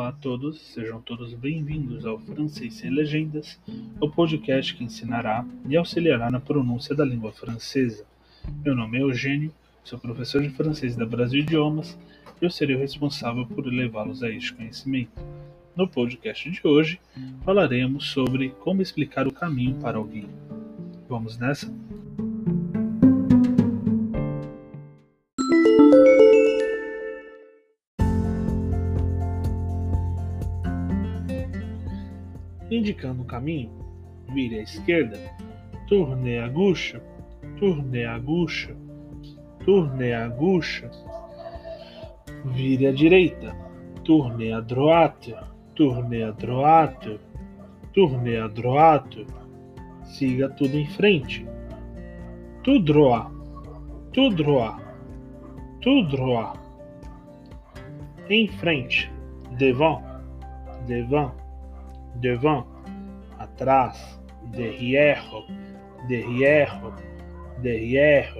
Olá a todos, sejam todos bem-vindos ao Francês Sem Legendas, o podcast que ensinará e auxiliará na pronúncia da língua francesa. Meu nome é Eugênio, sou professor de francês da Brasil Idiomas e eu serei o responsável por levá-los a este conhecimento. No podcast de hoje, falaremos sobre como explicar o caminho para alguém. Vamos nessa? Indicando o caminho, vire à esquerda, tourne à gauche, tourne à gauche, tourne à gauche, vire à direita, tourne à droite, tourne à droite, tourne à droite, siga tudo em frente, tout droit, tout droit, tout droit, em frente, devant, devant, devant, atrás, derrière, derrière, derrière,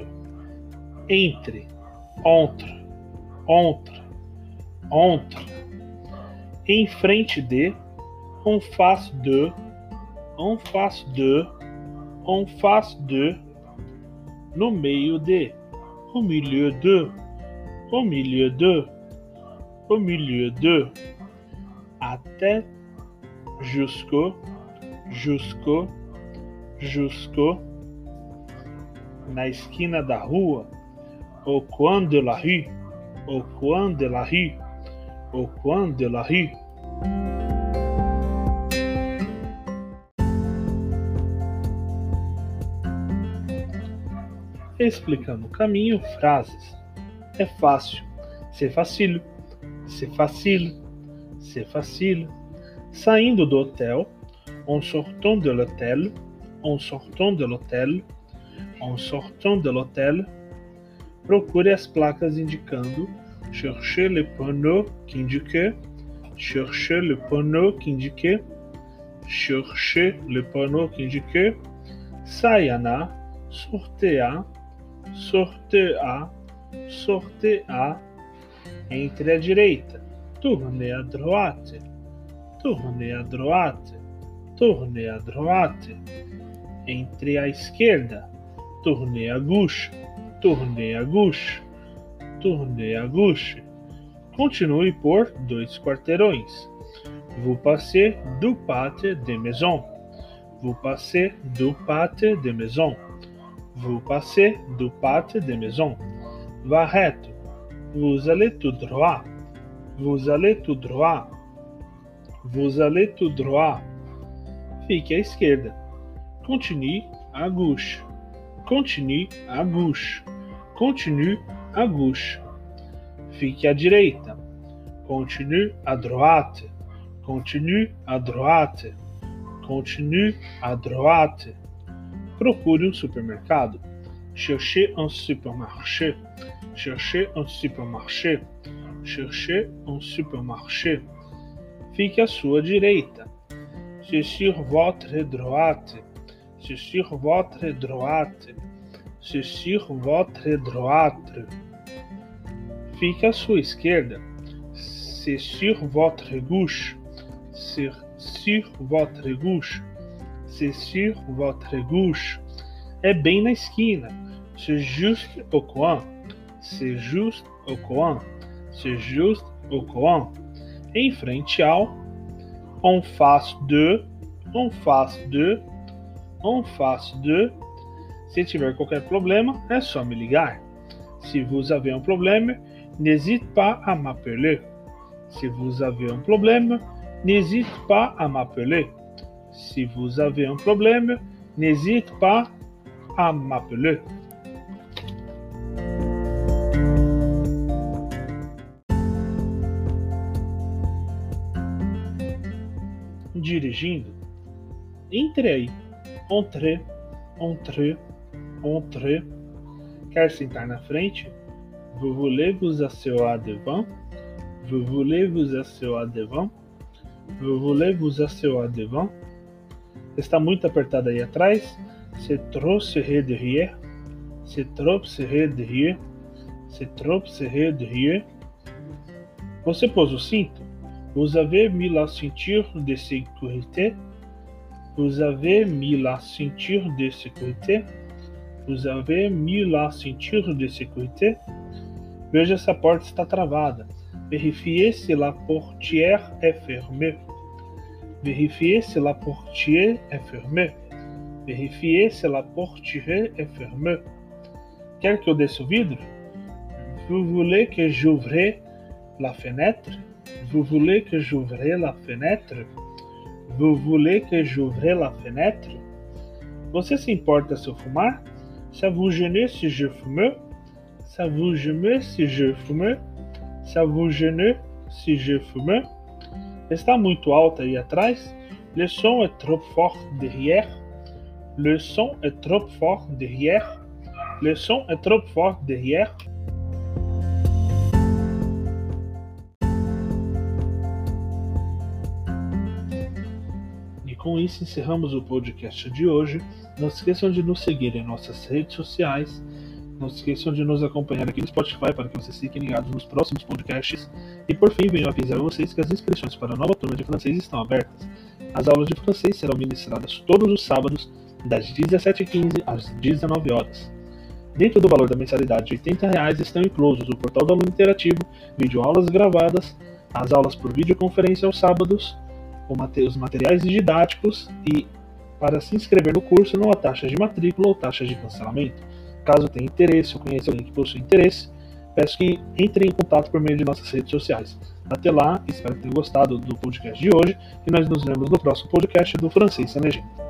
entre, entre, entre, entre, em frente de, en face de, en face de, en face de, no meio de, au milieu de, au milieu de, au milieu de, até jusqu'au, jusqu'au, jusqu'au, na esquina da rua, au coin de la rue, au coin de la rue, au coin de la rue. Explicando o caminho, frases. É fácil, c'est facile, c'est facile, c'est facile Saindo do hotel, en sortant de l'hôtel, en sortant de l'hôtel, en sortant de l'hôtel, procure as placas indicando chercher le panneau qui indique, chercher le panneau qui indique, chercher le panneau qui indique, saia na, sortear, sortear, sortear, entre à direita, tourne à droite, tourne à droite, tourne à droite. Entre à esquerda, tourne à gauche, tourne à gauche, tourne à gauche. Continue por dois quarteirões. Vous passez du pâté de maison. Vous passez du pâté de maison. Vous passez du pâté de maison. Vá reto. Vous allez tout droit. Vous allez tout droit. Vous allez tout droit. Fique à esquerda. Continue à gauche. Continue à gauche. Continue à gauche. Fique à direita. Continue à droite. Continue à droite. Continue à droite. Procure um supermercado. Cherchez un supermarché. Cherchez un supermarché. Cherchez un supermarché. Fique à sua direita. C'est sur votre droite. C'est sur votre droite. C'est sur votre droite. Fique à sua esquerda. C'est sur votre gauche. C'est sur votre gauche. C'est sur votre gauche. É bem na esquina. C'est juste au coin. C'est juste au coin. C'est juste au coin em frente ao, en face de, en face de, en face de. Se tiver qualquer problema, é só me ligar. Se vous avez un problème, n'hésite pas à m'appeler. Si vous avez un problème, n'hésite pas à m'appeler. Si vous avez un problème, n'hésite pas à m'appeler. Dirigindo, entre aí. Entre, entre, entre. Quer sentar na frente? Vous voulez vous asseoir devant? Vous voulez vous asseoir devant? Vous voulez vous asseoir devant? Está muito apertado aí atrás? C'est trop serré derrière? C'est trop serré derrière? C'est trop serré derrière? Você pôs o cinto? Vous avez mis la ceinture de sécurité? Vous avez mis la ceinture de sécurité? Vous avez mis la ceinture de sécurité? Veja se a porta está travada. Verifiez se la portière est fermée. Verifiez se la portière est fermée. Verifiez se la portière est fermée. Quer que eu desça o vidro? Vous voulez que j'ouvre la fenêtre? Vous voulez que j'ouvre la fenêtre? Vous voulez que j'ouvre la fenêtre? Você se importa se eu fumar? Ça vous gêne si je fume? Ça vous gêne si je fume? Ça vous gêne si je fume? Está muito alta aí atrás? Le son est trop fort derrière? Le son est trop fort derrière? Le son est trop fort derrière? Com isso encerramos o podcast de hoje. Não esqueçam de nos seguir em nossas redes sociais. Não esqueçam de nos acompanhar aqui no Spotify para que vocês fiquem ligados nos próximos podcasts. E por fim, venho avisar vocês que as inscrições para a nova turma de francês estão abertas. As aulas de francês serão ministradas todos os sábados, das 17h15 às 19 horas. Dentro do valor da mensalidade de 80 reais estão inclusos o portal do aluno interativo, videoaulas gravadas, as aulas por videoconferência aos sábados, os materiais didáticos e, para se inscrever no curso, não há taxa de matrícula ou taxa de cancelamento. Caso tenha interesse ou conheça alguém que possui interesse, peço que entre em contato por meio de nossas redes sociais. Até lá, espero que tenham gostado do podcast de hoje e nós nos vemos no próximo podcast do Francês Sem Legenda.